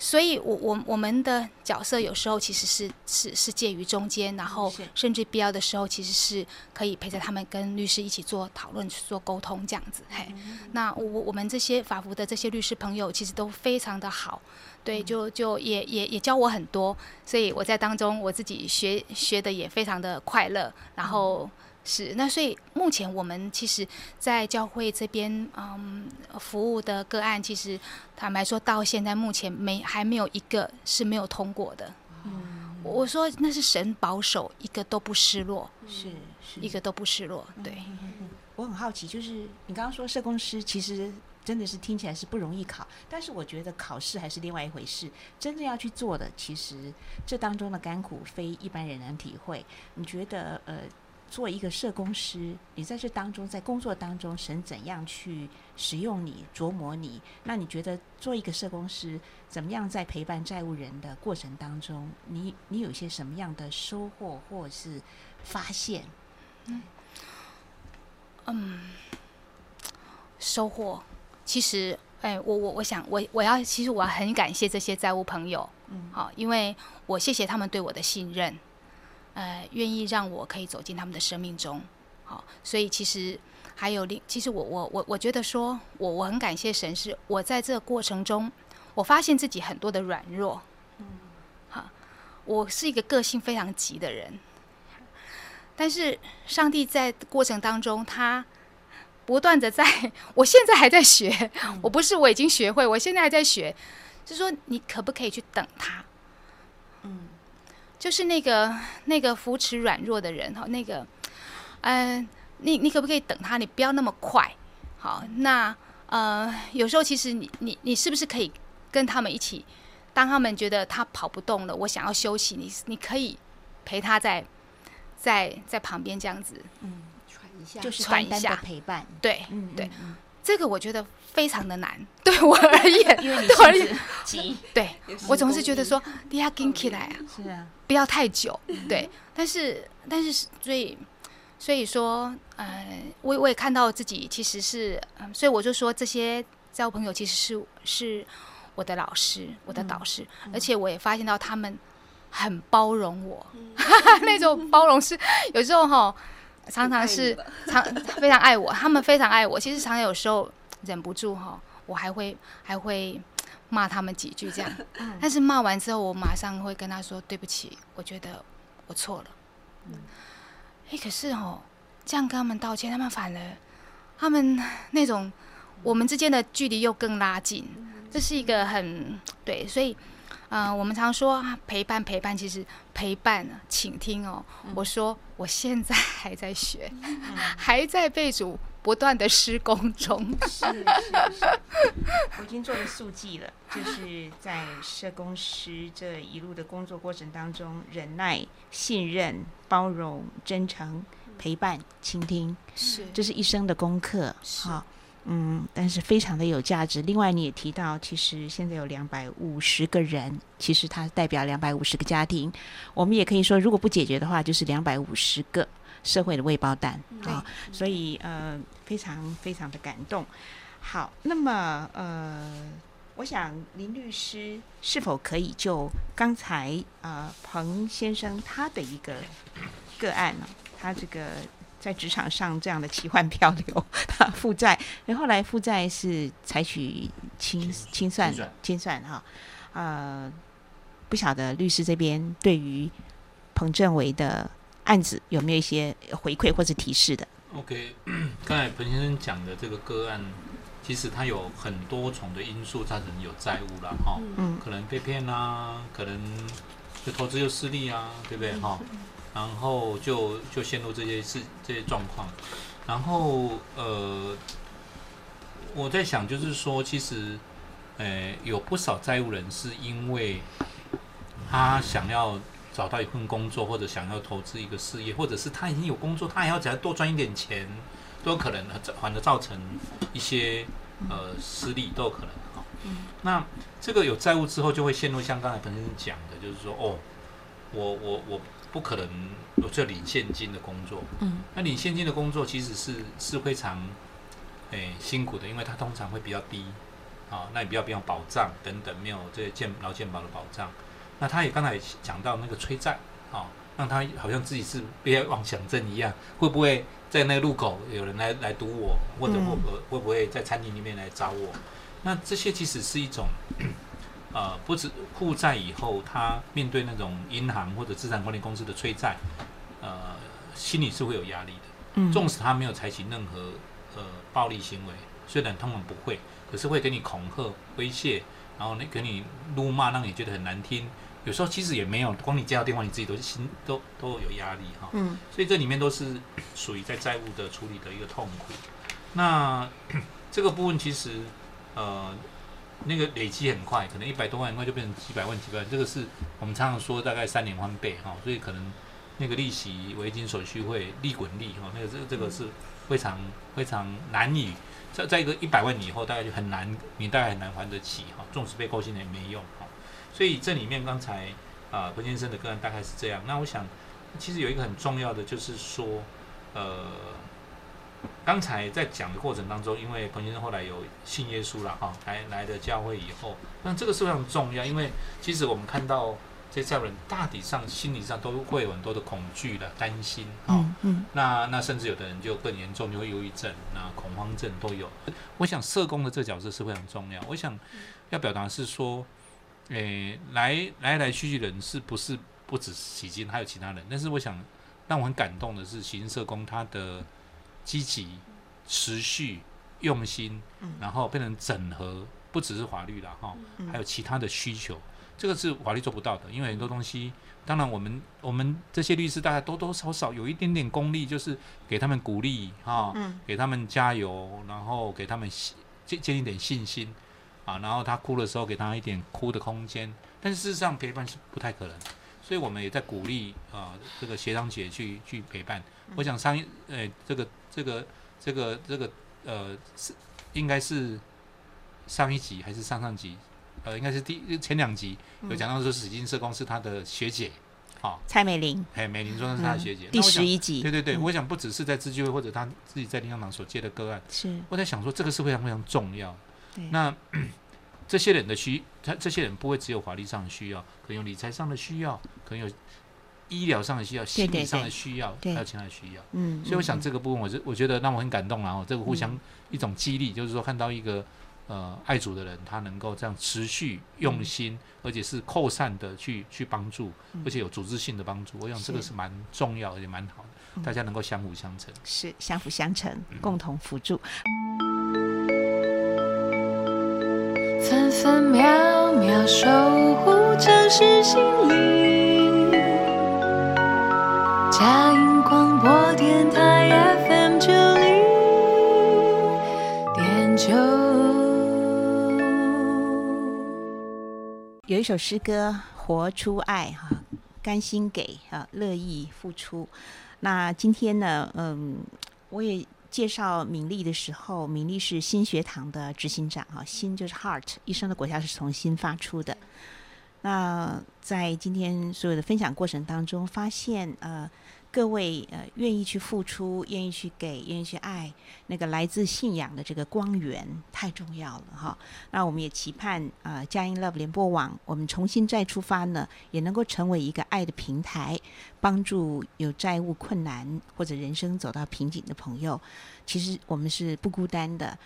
Speaker 9: 所以，我我我们的角色有时候其实是是是介于中间，然后甚至必要的时候，其实是可以陪着他们跟律师一起做讨论、做沟通这样子。嘿，那我我们这些法服的这些律师朋友，其实都非常的好，对，就就也也也教我很多，所以我在当中我自己学学的也非常的快乐，然后。是，那所以目前我们其实，在教会这边，嗯，服务的个案，其实坦白说，到现在目前没还没有一个是没有通过的。嗯，我说那是神保守，一个都不失落，
Speaker 5: 是是，
Speaker 9: 一个都不失落。对，
Speaker 5: 我很好奇，就是你刚刚说社工师，其实真的是听起来是不容易考，但是我觉得考试还是另外一回事，真正要去做的，其实这当中的甘苦非一般人能体会。你觉得，呃？做一个社工师，你在这当中，在工作当中，神怎样去使用你、琢磨你？那你觉得做一个社工师，怎么样在陪伴债务人的过程当中，你你有些什么样的收获或是发现？嗯，
Speaker 9: 嗯，收获，其实，哎，我我我想，我我要，其实我很感谢这些债务朋友，嗯，好，因为我谢谢他们对我的信任。呃，愿意让我可以走进他们的生命中，好，所以其实还有另，其实我我我我觉得说，我我很感谢神，是我在这个过程中，我发现自己很多的软弱，嗯，好，我是一个个性非常急的人，但是上帝在过程当中，他不断的在，我现在还在学，我不是我已经学会，我现在还在学，就说你可不可以去等他？就是那个那个扶持软弱的人哈，那个，嗯，你你可不可以等他？你不要那么快。好，那呃，有时候其实你你你是不是可以跟他们一起？当他们觉得他跑不动了，我想要休息，你你可以陪他在在在旁边这样子，
Speaker 5: 嗯，喘一下，
Speaker 9: 就是
Speaker 5: 喘
Speaker 9: 一下
Speaker 5: 陪伴。
Speaker 9: 对，嗯对，这个我觉得非常的难，对我而言，
Speaker 5: 因为你是急，
Speaker 9: 对我总是觉得说，你要跟起来啊，
Speaker 5: 是啊。
Speaker 9: 不要太久，对，但是但是所以所以说，呃，我我也看到自己其实是，嗯，所以我就说这些交朋友其实是是我的老师，我的导师，而且我也发现到他们很包容我，那种包容是有时候哈，常常是常非常爱我，他们非常爱我，其实常常有时候忍不住哈，我还会还会。骂他们几句这样，但是骂完之后，我马上会跟他说对不起，我觉得我错了。哎，可是哦，这样跟他们道歉，他们反而他们 那种我们之间的距离又更拉近，这是一个很对，所以。嗯，我们常说陪伴陪伴，其实陪伴、倾听哦。我说我现在还在学，还在被主不断的施工中。
Speaker 5: 是是是，我已经做了速记了，就是在社工师这一路的工作过程当中，忍耐、信任、包容、真诚、陪伴、倾听，
Speaker 9: 是
Speaker 5: 这是一生的功课。好。嗯，但是非常的有价值。另外，你也提到，其实现在有两百五十个人，其实它代表两百五十个家庭。我们也可以说，如果不解决的话，就是两百五十个社会的未爆弹啊。所以，呃，非常非常的感动。好，那么，呃，我想林律师是否可以就刚才啊彭先生他的一个个案呢？他这个。在职场上这样的奇幻漂流，他负债，然后来负债是采取清清算清算哈，呃，不晓得律师这边对于彭正伟的案子有没有一些回馈或者提示的
Speaker 10: ？OK，刚才彭先生讲的这个个案，其实他有很多重的因素造成有债务了哈，嗯，可能被骗啦，可能就投资又失利啊，对不对哈？然后就就陷入这些事这些状况，然后呃，我在想就是说，其实，呃，有不少债务人是因为他想要找到一份工作，或者想要投资一个事业，或者是他已经有工作，他还要再多赚一点钱，都有可能，反而造成一些呃失利都有可能。那这个有债务之后，就会陷入像刚才彭先生讲的，就是说，哦，我我我不可能有这领现金的工作。
Speaker 5: 嗯，
Speaker 10: 那领现金的工作其实是是非常诶、辛苦的，因为它通常会比较低啊，那也比较比较保障等等，没有这些健劳健保的保障。那他也刚才讲到那个催债啊，让他好像自己是被妄想症一样，会不会在那个路口有人来来堵我，或者会不会会不会在餐厅里面来找我？那这些其实是一种，呃，不止负债以后，他面对那种银行或者资产管理公司的催债，呃，心里是会有压力的。
Speaker 5: 嗯
Speaker 10: 纵使他没有采取任何呃暴力行为，虽然通常不会，可是会给你恐吓、威胁，然后呢给你怒骂，让你觉得很难听。有时候其实也没有，光你接到电话，你自己都心都都有压力哈。
Speaker 5: 嗯
Speaker 10: 所以这里面都是属于在债务的处理的一个痛苦。那 这个部分其实呃那个累积很快，可能一百多万很快就变成几百万、几百万，这个是我们常常说大概三年翻倍哈，所以可能那个利息、违金手续费、利滚利哈，那个这个这个是非常非常难以在在一个一百万以后，大概就很难，你大概很难还得起哈，纵使被扣薪也没用哈。所以这里面刚才啊彭先生的个案大概是这样。那我想其实有一个很重要的就是说，呃，刚才在讲的过程当中，因为彭先生后来有信耶稣了哈，来来的教会以后，那这个是非常重要，因为其实我们看到这些人大体上心理上都会有很多的恐惧的担心哈。
Speaker 5: 嗯嗯
Speaker 10: 那那甚至有的人就更严重，就会忧郁症、那恐慌症都有。我想社工的这个角色是非常重要。我想要表达是说，诶、来来来去去的人是不是不止喜金，还有其他人？但是我想让我很感动的是，喜金社工他的积极、持续、用心，然后变成整合，不只是法律了哈，还有其他的需求。这个是法律做不到的，因为很多东西，当然我们我们这些律师大概多多少少有一点点功力，就是给他们鼓励哈，
Speaker 5: 嗯。
Speaker 10: 给他们加油，然后给他们信建建立一点信心啊，然后他哭的时候给他一点哭的空间，但是事实上陪伴是不太可能，所以我们也在鼓励啊这个学长姐去去陪伴。我想上一呃这个这个这个这个呃是应该是上一集还是上上集？呃，应该是第前两集有讲到说史金社工是他的学姐，好、
Speaker 5: 蔡美玲，
Speaker 10: 哎，美玲说是他的学姐。
Speaker 5: 嗯第十一集
Speaker 10: 对对对，
Speaker 5: 嗯
Speaker 10: 我想不只是在自居会或者他自己在灵粮堂所接的个案，
Speaker 5: 是
Speaker 10: 我在想说这个是非常非常重要。
Speaker 5: 对
Speaker 10: 那 这些人的需，他这些人不会只有法律上的需要，可能有理财上的需要，可能有医疗上的需要，心理上的需要，
Speaker 5: 对
Speaker 10: 还有其他的需要。
Speaker 5: 嗯
Speaker 10: 所以我想
Speaker 5: 嗯
Speaker 10: 这个部分，我是我觉得让我很感动然后这个互相一种激励，就是说看到一个呃爱主的人，他能够这样持续用心，而且是扩散的去去帮助，而且有组织性的帮助。我想这个
Speaker 5: 是
Speaker 10: 是蛮重要而且蛮好的，大家能够相辅相成。
Speaker 5: 是相辅相成，共同辅助。
Speaker 11: 分分秒秒守护城市心灵。
Speaker 5: 有一首诗歌《活出爱》哈，甘心给啊，乐意付出。那今天呢，嗯，我也介绍敏丽的时候，敏丽是新学堂的执行长哈，心就是 heart，一生的国家是从心发出的。那在今天所有的分享过程当中，发现呃，各位呃愿意去付出，愿意去给，愿意去爱，那个来自信仰的这个光源太重要了哈。那我们也期盼呃佳音 Love 联播网，我们重新再出发呢，也能够成为一个爱的平台，帮助有债务困难或者人生走到瓶颈的朋友。其实我们是不孤单的。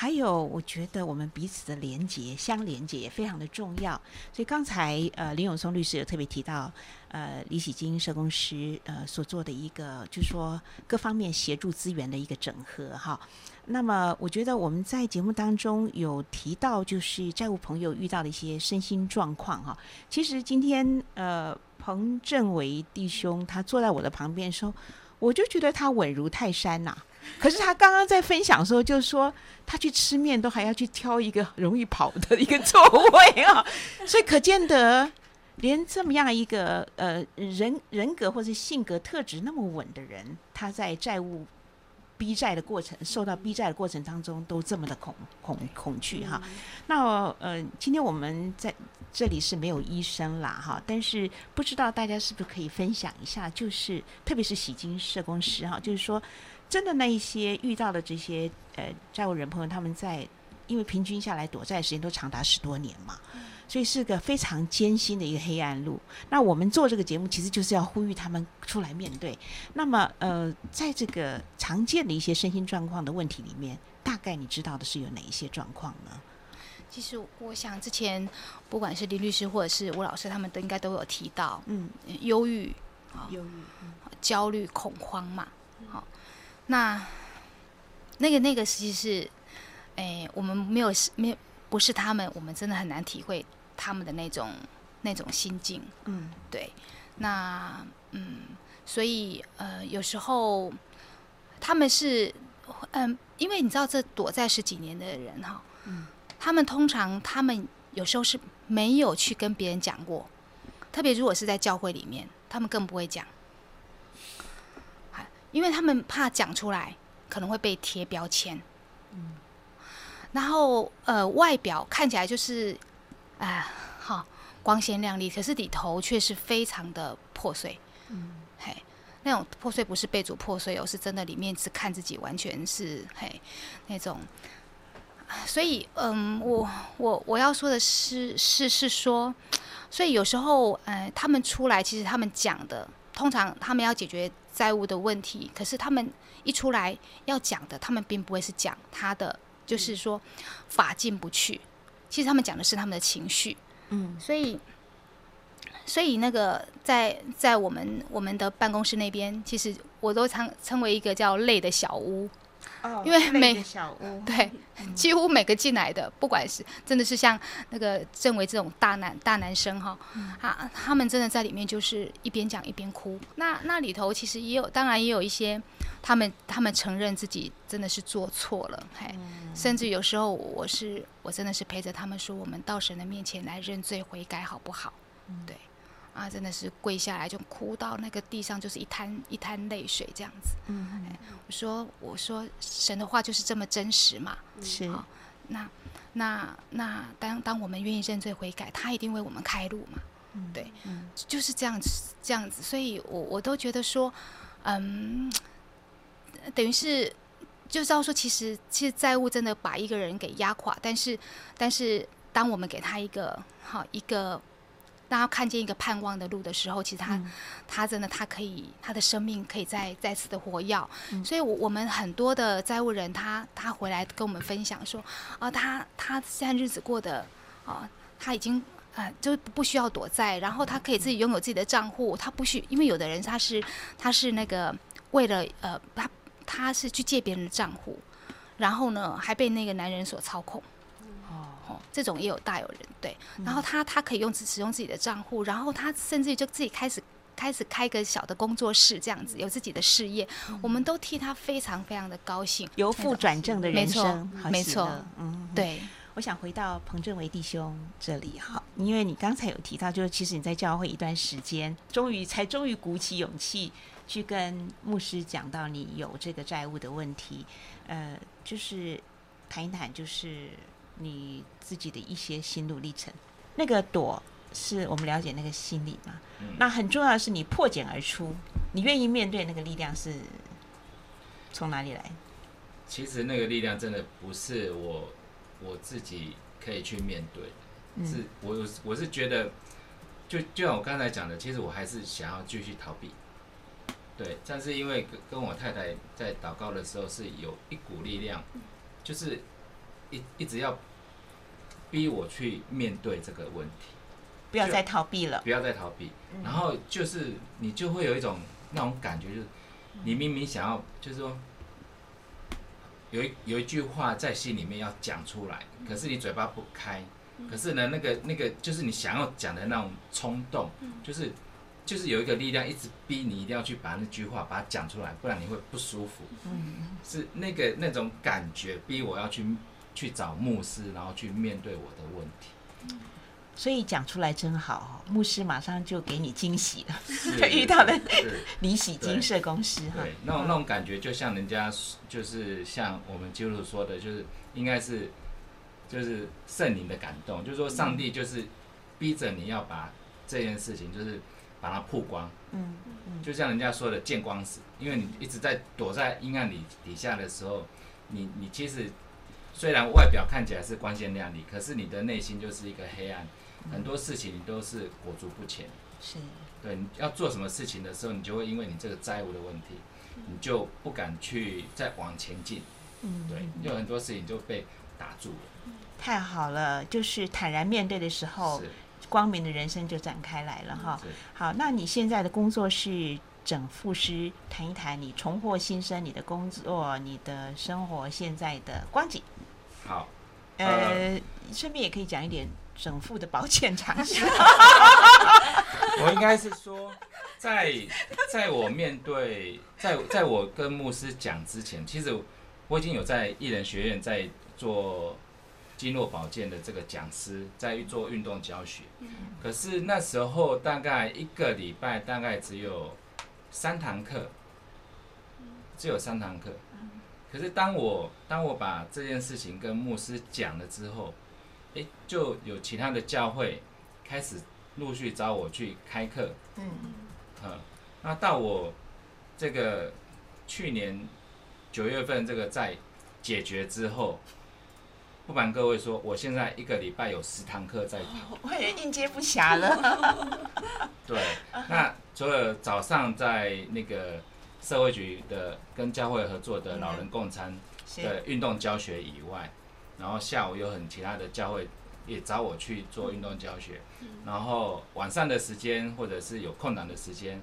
Speaker 5: 还有，我觉得我们彼此的连结、相连接也非常的重要。所以刚才呃林永松律师有特别提到，呃李喜金社工师呃所做的一个，就是说各方面协助资源的一个整合哈。那么我觉得我们在节目当中有提到，就是债务朋友遇到的一些身心状况哈。其实今天呃彭正伟弟兄他坐在我的旁边的时候，我就觉得他稳如泰山呐、可是他刚刚在分享的时候，就说他去吃面都还要去挑一个容易跑的一个座位啊，所以可见得连这么样一个呃人人格或者性格特质那么稳的人，他在债务逼债的过程，受到逼债的过程当中，都这么的恐恐恐惧哈。那呃，今天我们在这里是没有医生啦哈，但是不知道大家是不是可以分享一下，就是特别是洗金社工师哈，就是说真的那一些遇到的这些呃债务人朋友，他们在因为平均下来躲债时间都长达十多年嘛。所以是个非常艰辛的一个黑暗路。那我们做这个节目，其实就是要呼吁他们出来面对。那么，呃，在这个常见的一些身心状况的问题里面，大概你知道的是有哪一些状况呢？
Speaker 9: 其实，我想之前不管是林律师或者是吴老师，他们都应该都有提到，嗯，忧郁
Speaker 5: 啊，忧郁、
Speaker 9: 焦虑、恐慌嘛。好，那那个那个其实是，哎，我们没有没有不是他们，我们真的很难体会。他们的那种那种心境，嗯，对，那嗯，所以呃，有时候他们是嗯，因为你知道，这躲在十几年的人哈，嗯，他们通常他们有时候是没有去跟别人讲过，特别如果是在教会里面，他们更不会讲，因为他们怕讲出来可能会被贴标签，嗯，然后呃，外表看起来就是。哎，好，光鲜亮丽，可是里头却是非常的破碎。嗯，嘿，那种破碎不是被主破碎哦，是真的里面只看自己，完全是嘿那种。所以，嗯，我我我要说的是，是是说，所以有时候，呃，他们出来，其实他们讲的，通常他们要解决债务的问题，可是他们一出来要讲的，他们并不会是讲他的，就是说法进不去。其实他们讲的是他们的情绪，嗯，所以，所以那个在在我们我们的办公室那边，其实我都称称为一个叫“累的小屋”，
Speaker 5: 哦，
Speaker 9: 因为每
Speaker 5: 小屋
Speaker 9: 对，几乎每个进来的，不管是真的是像那个郑维这种大男大男生哈，啊，他们真的在里面就是一边讲一边哭。那那里头其实也有，当然也有一些。他们他们承认自己真的是做错了，嘿，甚至有时候我是我真的是陪着他们说，我们到神的面前来认罪悔改好不好？对，啊，真的是跪下来就哭到那个地上就是一滩一滩泪水这样子。嗯，我说我说神的话就是这么真实嘛，
Speaker 5: 是。
Speaker 9: 那那那当当我们愿意认罪悔改，他一定为我们开路嘛。嗯对，就是这样子这样子，所以我我都觉得说，嗯。等于是，就知道说，其实其实债务真的把一个人给压垮。但是，但是当我们给他一个好一个，当他看见一个盼望的路的时候，其实他他真的他可以他的生命可以再再次的活跃。所以，我我们很多的债务人，他他回来跟我们分享说，啊，他他现在日子过得啊，他已经啊就不需要躲债，然后他可以自己拥有自己的账户，他不需因为有的人他是他是那个为了呃他。他是去借别人的账户，然后呢，还被那个男人所操控。哦，这种也有大有人对。然后他他可以用使用自己的账户，然后他甚至就自己开始开始开个小的工作室，这样子有自己的事业。我们都替他非常非常的高兴，
Speaker 5: 由负转正的人生，
Speaker 9: 没错，嗯，对。
Speaker 5: 我想回到彭正维弟兄这里哈，因为你刚才有提到，就是其实你在教会一段时间，终于才终于鼓起勇气。去跟牧师讲到你有这个债务的问题，呃，就是谈一谈，就是你自己的一些心路历程。那个躲是我们了解那个心理嘛？那很重要的是你破茧而出，你愿意面对那个力量是从哪里来？
Speaker 8: 其实那个力量真的不是我我自己可以去面对，是我我是觉得，就就像我刚才讲的，其实我还是想要继续逃避。对，但是因为跟跟我太太在祷告的时候，是有一股力量，就是一一直要逼我去面对这个问题，
Speaker 5: 不要再逃避了，
Speaker 8: 不要再逃避。然后就是你就会有一种那种感觉，就是你明明想要，就是说有一有一句话在心里面要讲出来，可是你嘴巴不开，可是呢，那个那个就是你想要讲的那种冲动，就是。就是有一个力量一直逼你，一定要去把那句话把它讲出来，不然你会不舒服。嗯，是那个那种感觉逼我要去去找牧师，然后去面对我的问题。
Speaker 5: 所以讲出来真好哈，牧师马上就给你惊喜了，就遇到了
Speaker 8: 是
Speaker 5: 李喜金
Speaker 8: 对
Speaker 5: 社公司哈
Speaker 8: 对，，那种那种感觉就像人家就是像我们基督徒说的，就是应该是就是圣灵的感动，就是说上帝就是逼着你要把这件事情就是把它曝光，
Speaker 5: 嗯嗯。
Speaker 8: 就像人家说的见光死，因为你一直在躲在阴暗里底下的时候，你你其实虽然外表看起来是光鲜亮丽，可是你的内心就是一个黑暗，很多事情你都是裹足不前。
Speaker 5: 是
Speaker 8: 对，你要做什么事情的时候，你就会因为你这个债务的问题，你就不敢去再往前进。
Speaker 5: 嗯
Speaker 8: 对，有很多事情就被打住了。
Speaker 5: 太好了，就是坦然面对的时候，光明的人生就展开来了哈。好，那你现在的工作是整副师，谈一谈你重获新生，你的工作、你的生活现在的光景。
Speaker 8: 好，
Speaker 5: 呃，顺便也可以讲一点整副的保健常识。
Speaker 8: 我应该是说，在在我面对在在我跟牧师讲之前，其实我已经有在艺人学院在做经络保健的这个讲师，在做运动教学。可是那时候大概一个礼拜大概只有三堂课，只有三堂课。可是当我当我把这件事情跟牧师讲了之后，诶，就有其他的教会开始陆续找我去开课。
Speaker 5: 嗯
Speaker 8: 嗯，那到我这个去年九月份这个在解决之后，不瞒各位说，我现在一个礼拜有十堂课在跑。
Speaker 5: 我也应接不暇了。
Speaker 8: 对，那除了早上在那个社会局的跟教会合作的老人共餐的运动教学以外，然后下午有很其他的教会也找我去做运动教学，然后晚上的时间或者是有空档的时间，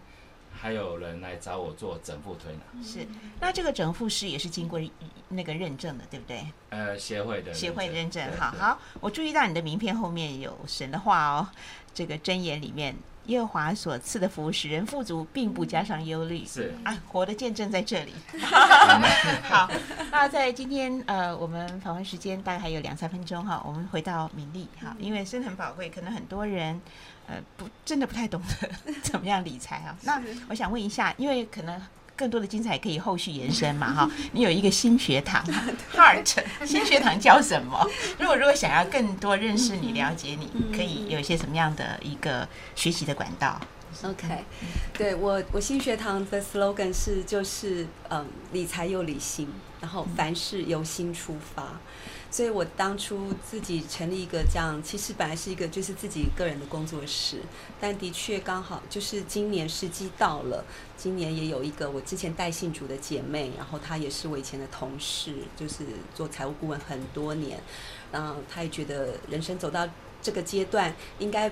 Speaker 8: 还有人来找我做整复推拿，
Speaker 5: 是，那这个整复师也是经过那个认证的，对不对？
Speaker 8: 呃，协会的
Speaker 5: 协会认证好好。我注意到你的名片后面有神的话哦，这个箴言里面，耶和华所赐的福使人富足，并不加上忧虑。
Speaker 8: 是
Speaker 5: 啊，活的见证在这里。好，那在今天呃，我们访问时间大概还有两三分钟哈，我们回到敏丽哈，因为生很宝贵，可能很多人呃不真的不太懂得 怎么样理财啊。那我想问一下，因为可能。更多的精彩可以后续延伸嘛 哈，你有一个新学堂 Heart 新学堂教什么？如果如果想要更多认识你、了解你，可以有一些什么样的一个学习的管道
Speaker 7: ？OK，对我我新学堂的 slogan 是就是嗯理财又理性，然后凡事由心出发。所以我当初自己成立一个这样，其实本来是一个就是自己个人的工作室，但的确刚好就是今年时机到了，今年也有一个我之前带信主的姐妹，然后她也是我以前的同事，就是做财务顾问很多年，然后她也觉得人生走到这个阶段，应该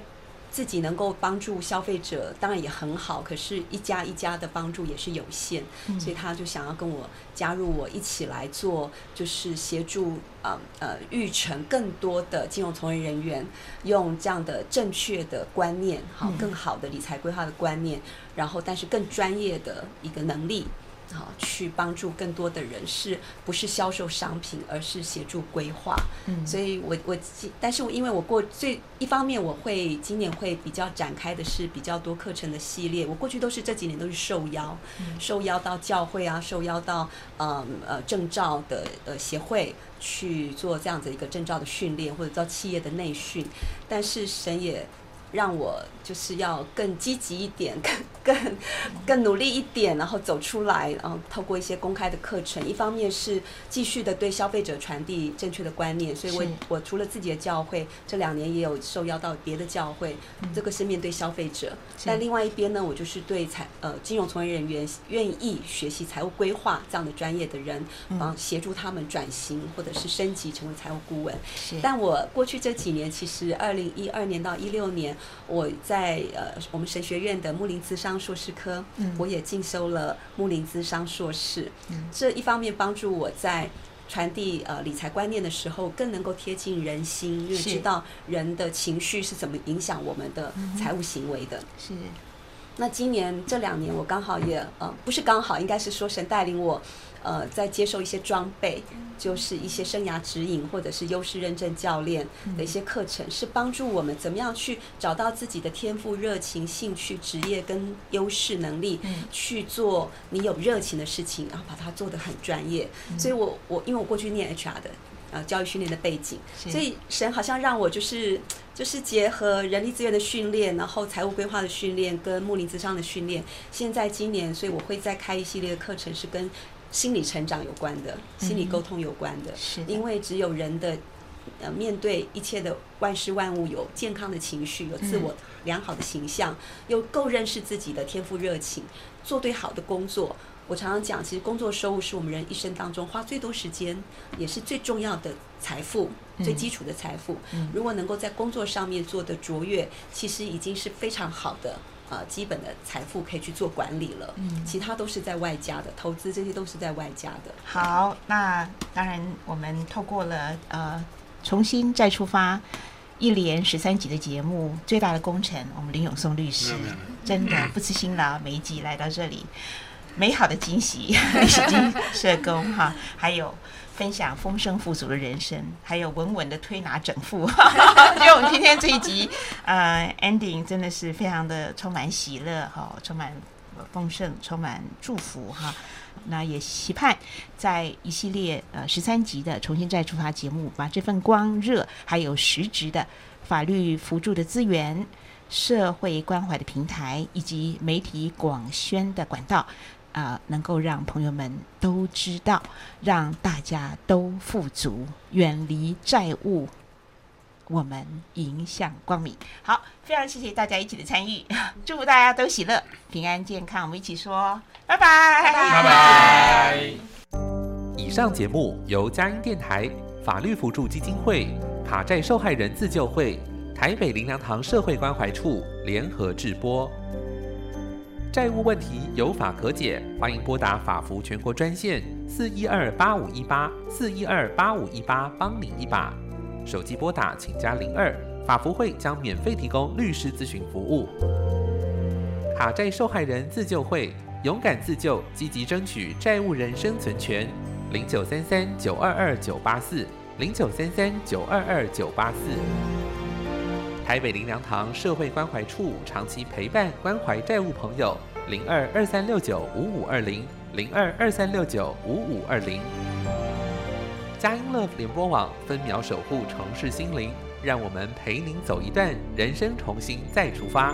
Speaker 7: 自己能够帮助消费者，当然也很好，可是一家一家的帮助也是有限，
Speaker 5: 嗯
Speaker 7: 所以他就想要跟我加入我一起来做，就是协助呃呃育成更多的金融从业人员，用这样的正确的观念，好
Speaker 5: 嗯
Speaker 7: 更好的理财规划的观念，然后但是更专业的一个能力。好，去帮助更多的人，是不是销售商品，而是协助规划。
Speaker 5: 嗯
Speaker 7: 所以我我今，但是我因为我过最一方面，我会今年会比较展开的是比较多课程的系列。我过去都是这几年都是受邀，受邀到教会啊，受邀到嗯呃证照的呃协会去做这样子一个证照的训练，或者到企业的内训。但是神也让我就是要更积极一点，更更更努力一点，然后走出来，然后透过一些公开的课程，一方面是继续的对消费者传递正确的观念，所以我我除了自己的教会，这两年也有受邀到别的教会，
Speaker 5: 嗯。
Speaker 7: 这个是面对消费者。但另外一边呢，我就是对财呃金融从业人员愿意学习财务规划这样的专业的人，
Speaker 5: 嗯。
Speaker 7: 帮协助他们转型或者是升级成为财务顾问。
Speaker 5: 是。
Speaker 7: 但我过去这几年，其实二零一二年到一六年，我在呃我们神学院的木林资商硕士科，
Speaker 5: 嗯。
Speaker 7: 我也进修了木林资商硕士。
Speaker 5: 嗯。
Speaker 7: 这一方面帮助我在传递呃理财观念的时候，更能够贴近人心，因为知道人的情绪是怎么影响我们的财务行为的。
Speaker 5: 是。
Speaker 7: 那今年这两年，我刚好也呃，不是刚好，应该是说神带领我，呃在接受一些装备。就是一些生涯指引或者是优势认证教练的一些课程，是帮助我们怎么样去找到自己的天赋、热情、兴趣、职业跟优势能力，去做你有热情的事情，然后把它做得很专业。所以我我因为我过去念 HR 的呃教育训练的背景，所以神好像让我就是就是结合人力资源的训练，然后财务规划的训练跟木林资商的训练。现在今年，所以我会再开一系列的课程，是跟。心理成长有关的，心理沟通有关的，
Speaker 5: 是
Speaker 7: 因为只有人的呃面对一切的万事万物有健康的情绪，有自我良好的形象，又够认识自己的天赋热情，做对好的工作。我常常讲，其实工作收入是我们人一生当中花最多时间，也是最重要的财富，最基础的财富。如果能够在工作上面做的卓越，其实已经是非常好的。呃，基本的财富可以去做管理了，嗯，其他都是在外加的，投资这些都是在外加的。
Speaker 5: 好，那当然，我们透过了呃，重新再出发一连十三集的节目，最大的功臣，我们林永松律师，真的不辞辛劳，每一集来到这里，美好的惊喜，历史金社工哈，还有。分享丰盛富足的人生，还有稳稳的推拿整腹。因为我们今天这一集，呃，ending 真的是非常的充满喜乐哈，充满丰盛，充满祝福哈。那也期盼在一系列呃十三集的重新再出发节目，把这份光热还有实质的法律辅助的资源、社会关怀的平台以及媒体广宣的管道。啊，能够让朋友们都知道，让大家都富足，远离债务，我们迎向光明。好，非常谢谢大家一起的参与，祝福大家都喜乐、平安、健康。我们一起说，拜拜，
Speaker 12: 拜拜。以上节目由佳音电台、法律辅助基金会、卡债受害人自救会、台北林良堂社会关怀处联合制播。债务问题有法可解，欢迎拨打法服全国专线四一二八五一八四一二八五一八，帮你一把。手机拨打请加零二，法服会将免费提供律师咨询服务。卡债受害人自救会，勇敢自救，积极争取债务人生存权。零九三三九二二九八四零九三三九二二九八四。台北林良堂社会关怀处长期陪伴关怀债务朋友，零二二三六九五五二零零二二三六九五五二零。佳音乐联播网分秒守护城市心灵，让我们陪您走一段人生，重新再出发。